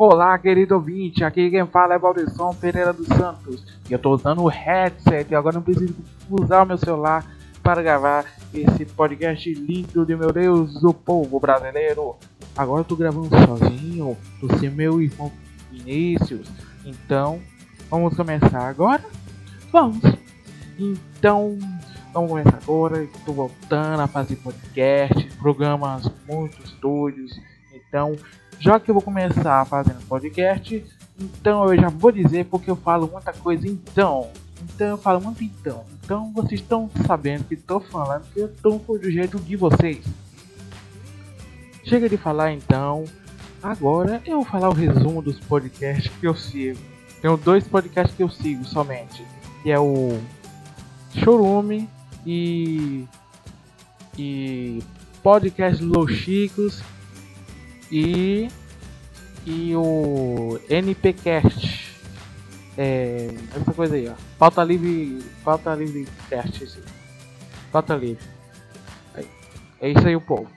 Olá, querido ouvinte, aqui quem fala é Valdesson Pereira dos Santos e eu tô usando o headset e agora não preciso usar o meu celular para gravar esse podcast lindo de meu Deus do povo brasileiro. Agora eu tô gravando sozinho, tô sem meu irmão Vinícius, então vamos começar agora? Vamos! Então, vamos começar agora, estou voltando a fazer podcast, programas muito estúdios, então já que eu vou começar fazendo podcast, então eu já vou dizer porque eu falo muita coisa então. Então eu falo muito então. Então vocês estão sabendo que estou falando que eu estou do jeito de vocês. Chega de falar então. Agora eu vou falar o resumo dos podcasts que eu sigo. Tenho dois podcasts que eu sigo somente. Que é o Chorume e. E. Podcast Los Chicos e e o NPcast. É, essa coisa aí, ó. Pauta livre, pauta livre cast. Pauta livre. É isso aí o povo.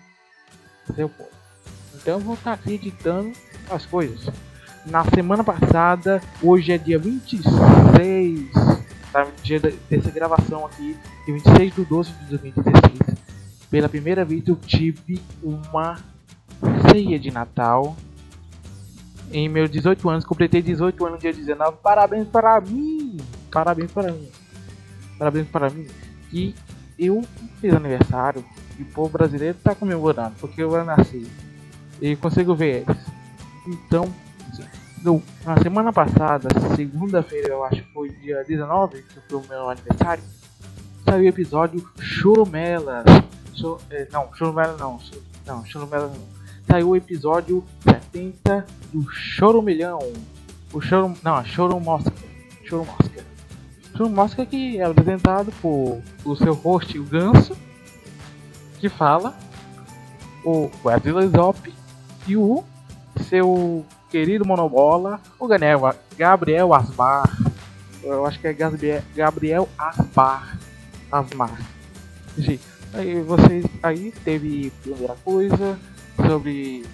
É o povo. Então eu vou estar aqui editando as coisas. Na semana passada, hoje é dia 26, tá? dia dessa gravação aqui, dia 26 de 12 de 2016. Pela primeira vez eu tive uma ceia de Natal. Em meus 18 anos, completei 18 anos no dia 19. Parabéns para mim! Parabéns para mim! Parabéns para mim! E eu fiz aniversário e o povo brasileiro está comemorando, porque eu nasci e consigo ver eles. Então, no, na semana passada, segunda-feira, eu acho que foi dia 19, que foi o meu aniversário, saiu o episódio Churumelas. Chur, eh, não, Churumela não, não, Churumela não saiu o episódio 70 do Choro Milhão. O Choro. Não, Choro Mosca. Choro Mosca. Choro Mosca que é apresentado por o seu host, o Ganso, que fala, o Wesley Zop e o seu querido monobola, o Gabriel, Gabriel Asmar. Eu acho que é Gabriel, Gabriel Asmar. Asmar. Gente, aí vocês aí teve primeira coisa, sobre.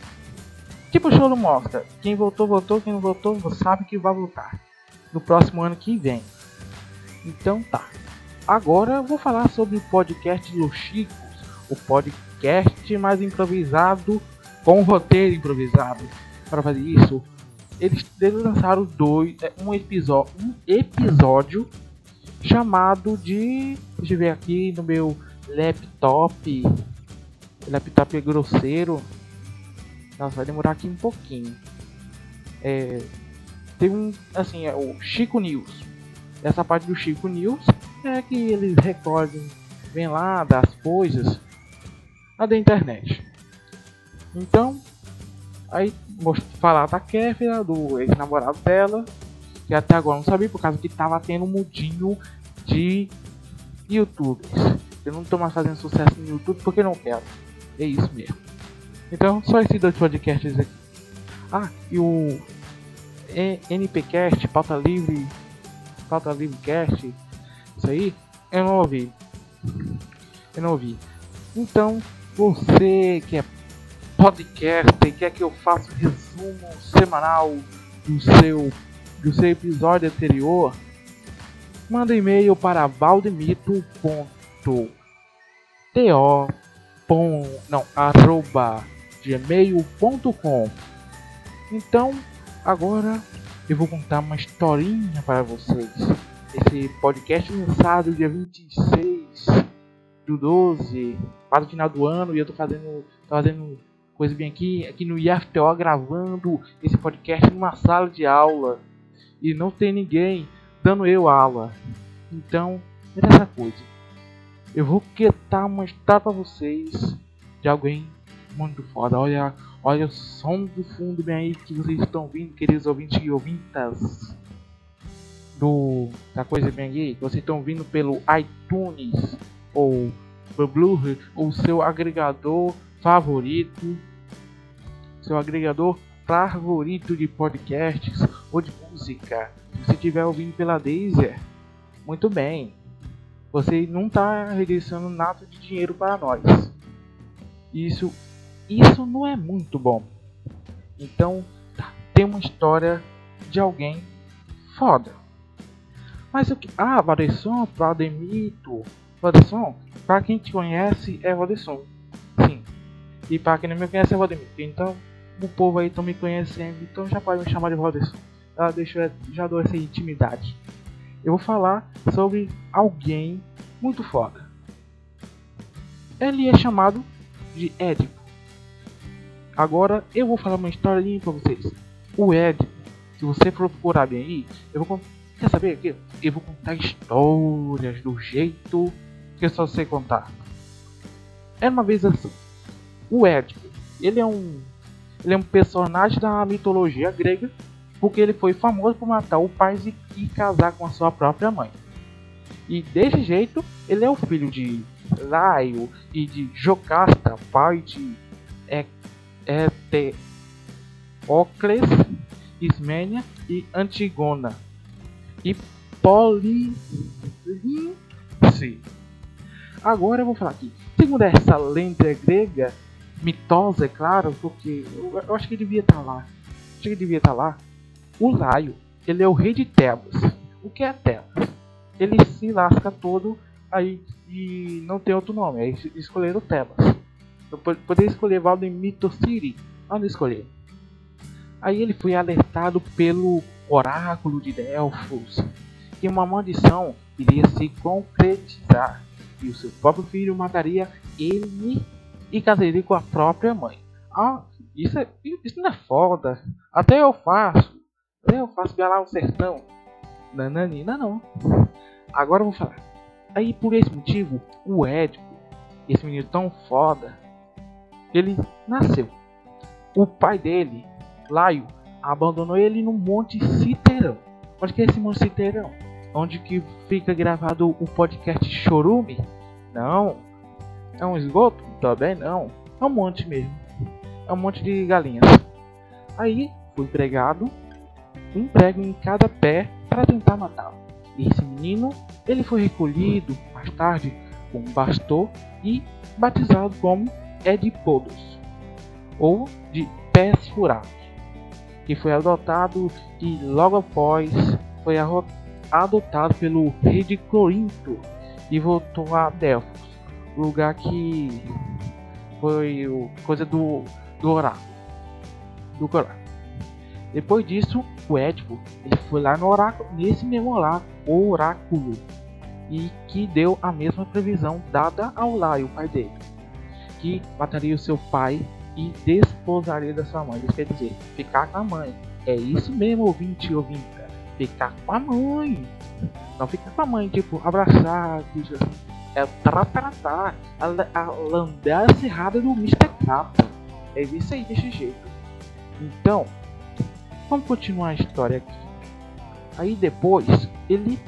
Tipo o show Mostra. Quem votou, votou. Quem não votou, sabe que vai votar. No próximo ano que vem. Então tá. Agora eu vou falar sobre o podcast Los Chicos. O podcast mais improvisado com roteiro improvisado. Para fazer isso, eles, eles lançaram dois, é, um, episódio, um episódio chamado de. Deixa eu ver aqui no meu laptop. Laptop é grosseiro. Nossa, vai demorar aqui um pouquinho. É, um, assim, é o Chico News. Essa parte do Chico News é que eles recordam, vem lá das coisas a da internet. Então, aí falar da Kéfera, do ex-namorado dela, que até agora não sabia por causa que tava tendo um mudinho de youtubers. Eu não tô mais fazendo sucesso no YouTube porque não quero. É isso mesmo. Então, só esses dois podcasts aqui. Ah, e o NPcast, pauta livre, pauta livre cast, isso aí, eu não ouvi. Eu não ouvi. Então, você que é podcast e quer que eu faça um resumo semanal do seu, do seu episódio anterior, manda um e-mail para valdemito.to não, arroba gmail.com. Então, agora eu vou contar uma historinha para vocês. Esse podcast lançado dia 26 do 12, para o final do ano, e eu tô fazendo, tô fazendo coisa bem aqui, aqui no IFTO gravando esse podcast numa sala de aula e não tem ninguém dando eu aula. Então, é essa coisa. Eu vou quietar história para vocês de alguém muito foda. Olha, olha o som do fundo bem aí que vocês estão ouvindo, queridos ouvintes e ouvintas. Do, da coisa bem aí, vocês estão ouvindo pelo iTunes ou pelo Blu-ray ou seu agregador favorito, seu agregador favorito de podcasts ou de música. Se você estiver ouvindo pela Deezer, muito bem. Você não está regressando nada de dinheiro para nós. Isso isso não é muito bom. Então, tá, tem, uma história de alguém foda. Mas o que. Ah, Valdesson, Valdemito. Valdesson, pra quem te conhece, é Valdesson. Sim. E pra quem não me conhece, é Valdemito. Então, o povo aí estão me conhecendo, então já pode me chamar de Valdesson. Já, deixo, já dou essa intimidade. Eu vou falar sobre alguém muito foda. Ele é chamado de Édipo. Agora eu vou falar uma historinha pra vocês. O Édipo, se você procurar bem aí, eu vou Quer saber aqui? Eu vou contar histórias do jeito que eu só sei contar. Era uma vez assim. O Édipo, ele é um ele é um personagem da mitologia grega porque ele foi famoso por matar o pai e, e casar com a sua própria mãe. E desse jeito, ele é o filho de Laio e de Jocasta, pai de Eteocles, Ismênia e Antigona e Police. Agora eu vou falar aqui. Segundo essa lenda grega, mitosa, é claro, porque eu, eu acho que devia estar tá lá. Acho que devia estar tá lá. O Laio, ele é o rei de Tebas. O que é Tebas? Ele se lasca todo aí e não tem outro nome. Aí escolheram Tebas. Eu poderia escolher Valdemito City, mas não escolher. Aí ele foi alertado pelo oráculo de Delfos que uma maldição iria se concretizar e o seu próprio filho mataria ele e casaria com a própria mãe. Ah, isso, é, isso não é foda. Até eu faço. Eu faço lá o sertão. Nananina não. Agora eu vou falar. Aí por esse motivo, o Édipo, esse menino tão foda, ele nasceu. O pai dele, Laio, abandonou ele no Monte Citerão. Onde que é esse Monte Citerão? Onde que fica gravado o podcast Chorume? Não. É um esgoto? Também não. É um monte mesmo. É um monte de galinhas. Aí foi pregado um prego em cada pé para tentar matá-lo. E esse menino, ele foi recolhido mais tarde com um pastor e batizado como Edipodos, ou de pés furados que foi adotado e logo após foi adotado pelo rei de Corinto e voltou a Delfos, lugar que foi coisa do, do oráculo. Do oráculo. Depois disso, o Édipo ele foi lá no oráculo, nesse mesmo oráculo, e que deu a mesma previsão dada ao Laio, o pai dele, que mataria o seu pai e desposaria da sua mãe. Isso quer dizer, ficar com a mãe. É isso mesmo, ouvinte e ouvinta. Ficar com a mãe. Não ficar com a mãe, tipo, abraçar, é tratar a, a lambeira cerrada do Mr. É isso aí, desse jeito. Então, vamos continuar a história aqui. Aí depois, ele,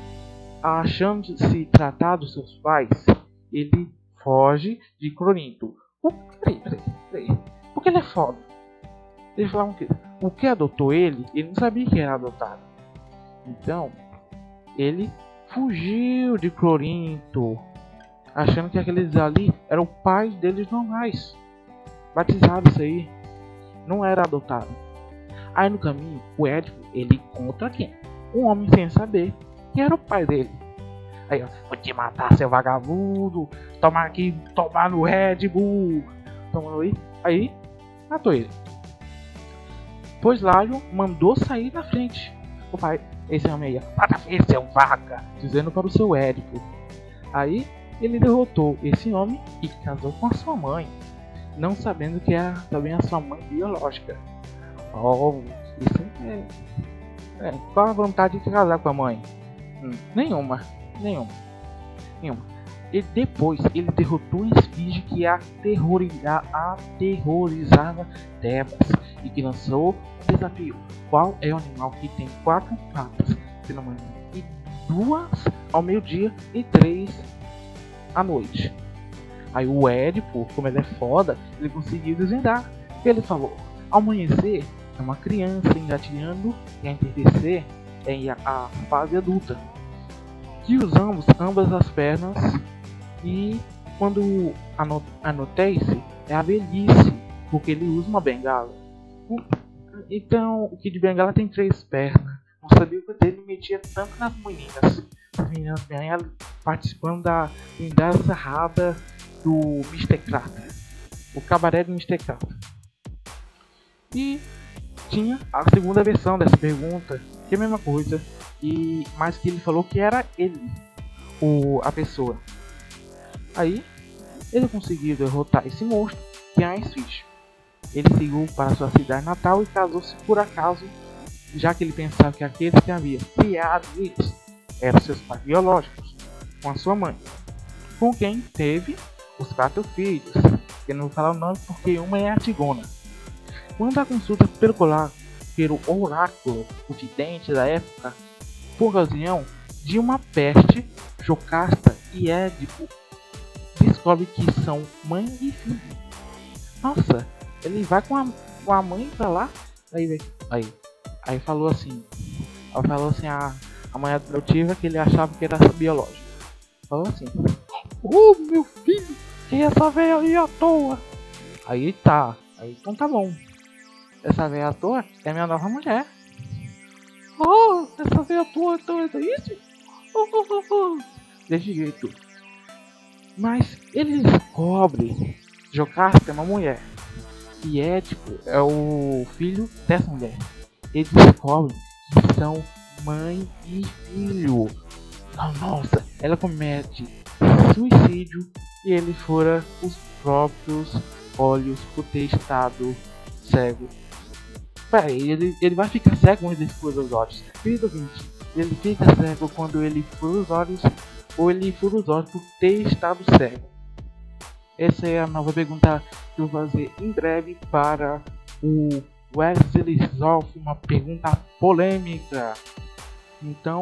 achando se tratar dos seus pais, ele foge de Corinto. Oh, peraí, peraí, peraí. Porque ele é foda. Eles falavam que o que adotou ele, ele não sabia que era adotado. Então, ele fugiu de Corinto, achando que aqueles ali eram pais deles normais, batizados aí, não era adotado. Aí no caminho, o Édipo, ele encontra quem? Um homem sem saber que era o pai dele. Aí, ó, vou te matar, seu vagabundo, tomar aqui, tomar no Red Bull. Toma aí. Aí, matou ele. Pois Lion mandou sair na frente. O pai, esse homem aí, para frente, seu vaca, dizendo para o seu Érico. Aí ele derrotou esse homem e casou com a sua mãe, não sabendo que era também a sua mãe biológica. Isso é. é qual a vontade de casar com a mãe? Hum, nenhuma, nenhuma, nenhuma. E depois ele derrotou a esfinge que aterroriza, aterrorizava Tebas e que lançou o desafio: qual é o animal que tem quatro patas, pelo menos, e duas ao meio-dia e três à noite? Aí o Édipo, como ele é foda, ele conseguiu desvendar. Ele falou: amanhecer é uma criança engatinhando e entardecer é a fase adulta. Que usamos ambas as pernas e quando anotei-se, é a velhice, porque ele usa uma bengala. Então, o Kid Bengala tem três pernas. Não sabia que ele metia tanto nas meninas. As meninas bem participando da engraçada do Mr. Crata. O cabaré do Mr. Crata. E tinha a segunda versão dessa pergunta, que é a mesma coisa, e mas que ele falou que era ele, o a pessoa. Aí ele conseguiu derrotar esse monstro, que é a Ice Fish. Ele seguiu para sua cidade natal e casou-se por acaso, já que ele pensava que aqueles que havia criado eles eram seus pais biológicos, com a sua mãe, com quem teve os quatro filhos, que não vou falar o nome porque uma é a Tigona. Quando a consulta pelo, pelo oráculo, o vidente da época, por ocasião de uma peste, Jocasta e Édipo descobre que são mãe e filho. Nossa, ele vai com a, com a mãe pra lá, aí, aí, aí falou assim, ela falou assim, a, a mãe adotiva que ele achava que era biológica. Falou assim, oh meu filho, quem é essa velha aí à toa? Aí tá, aí então tá bom. Essa à toa é minha nova mulher. Oh, essa à toa então é isso? Oh, oh, oh, oh. Desse jeito. Mas ele descobre Jocasta é uma mulher. E é tipo, é o filho dessa mulher. Ele descobre que são mãe e filho. Nossa, ela comete suicídio e ele fora os próprios olhos por ter estado cego Peraí, ele, ele vai ficar cego quando ele fura os olhos. Querido ouvinte, ele fica cego quando ele fura os olhos ou ele fura os olhos por ter estado cego? Essa é a nova pergunta que eu vou fazer em breve para o Wesley Zoff, uma pergunta polêmica. Então,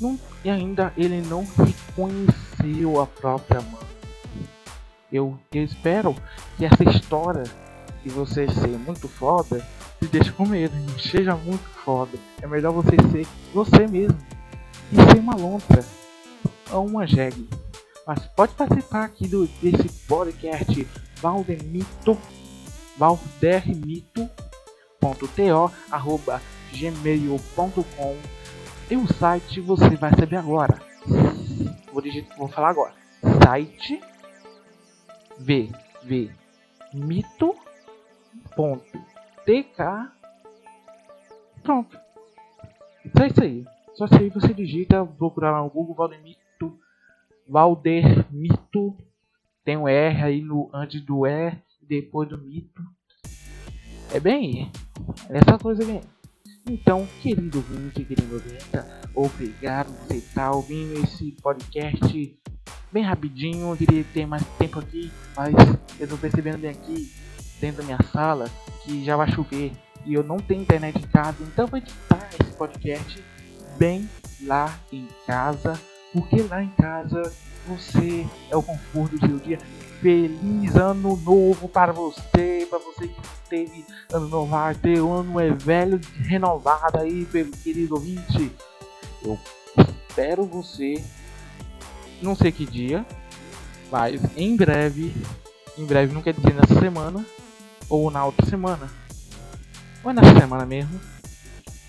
não, e ainda ele não reconheceu a própria mãe. Eu, eu espero que essa história e você ser muito foda, te deixa com medo. Não seja muito foda. É melhor você ser você mesmo. E ser uma lontra. Ou uma jegue. Mas pode participar aqui do, desse podcast Valdemito. Valdermito.to arroba gmail.com e o site você vai saber agora. Vou, digitar, vou falar agora. Site vvmito ponto tk pronto. Então é isso aí. Só se aí você digita procurar lá no Google Valdemito Valdermito tem um R aí no antes do E depois do mito. É bem essa coisa bem então, querido ouvinte, querido ouvinte, obrigado por você estar ouvindo esse podcast bem rapidinho. Eu queria ter mais tempo aqui, mas eu tô percebendo bem aqui dentro da minha sala que já vai chover e eu não tenho internet em casa, então vou editar esse podcast bem lá em casa, porque lá em casa você é o conforto do seu dia. Feliz ano novo para você, para você que teve ano novo, ter o ano é velho renovado aí, querido ouvinte. Eu espero você, não sei que dia, mas em breve, em breve não quer dizer nessa semana, ou na outra semana, ou nessa semana mesmo.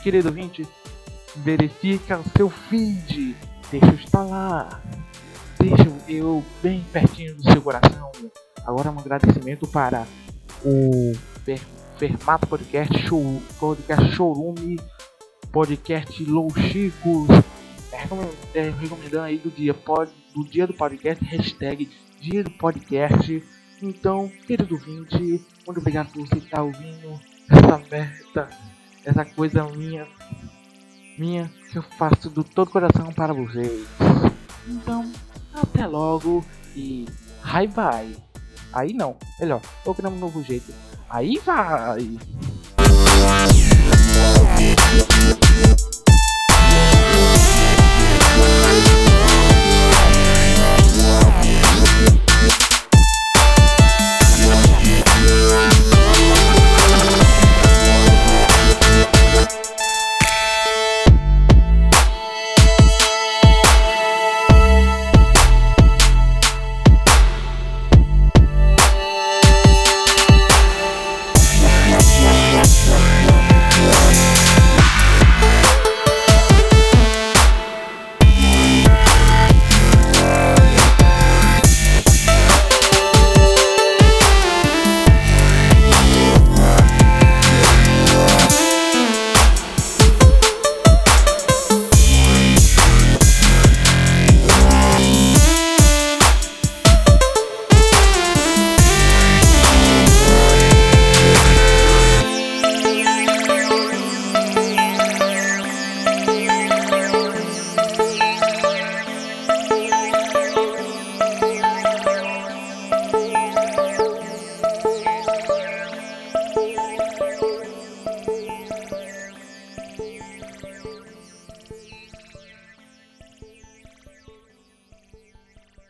Querido ouvinte, verifica o seu feed, deixa eu estar lá, deixa eu bem pertinho do seu coração. Agora um agradecimento para o Fermato Podcast, show, podcast Showroom, podcast Low Chicos, é, recomendando aí do dia, do dia do podcast, hashtag dia do podcast então, querido ouvinte, muito obrigado por você estar ouvindo essa merda, essa coisa minha, minha, que eu faço do todo coração para vocês. Então, até logo e high-bye! Aí não, melhor, vou criar um novo jeito. Aí vai.